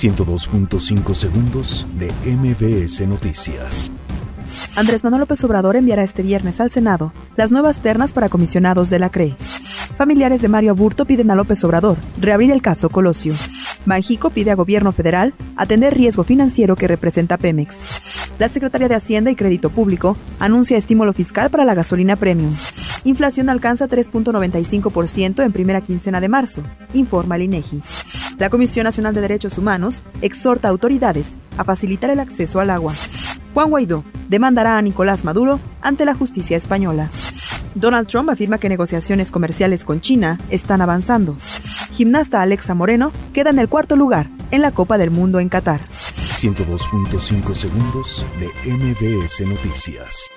102.5 segundos de MBS Noticias. Andrés Manuel López Obrador enviará este viernes al Senado las nuevas ternas para comisionados de la CRE. Familiares de Mario Aburto piden a López Obrador reabrir el caso Colosio. Banjico pide a gobierno federal atender riesgo financiero que representa Pemex. La Secretaría de Hacienda y Crédito Público anuncia estímulo fiscal para la gasolina premium. Inflación alcanza 3.95% en primera quincena de marzo, informa el INEGI. La Comisión Nacional de Derechos Humanos exhorta a autoridades a facilitar el acceso al agua. Juan Guaidó demandará a Nicolás Maduro ante la justicia española. Donald Trump afirma que negociaciones comerciales con China están avanzando. Gimnasta Alexa Moreno queda en el cuarto lugar en la Copa del Mundo en Qatar. 102.5 segundos de MBS Noticias.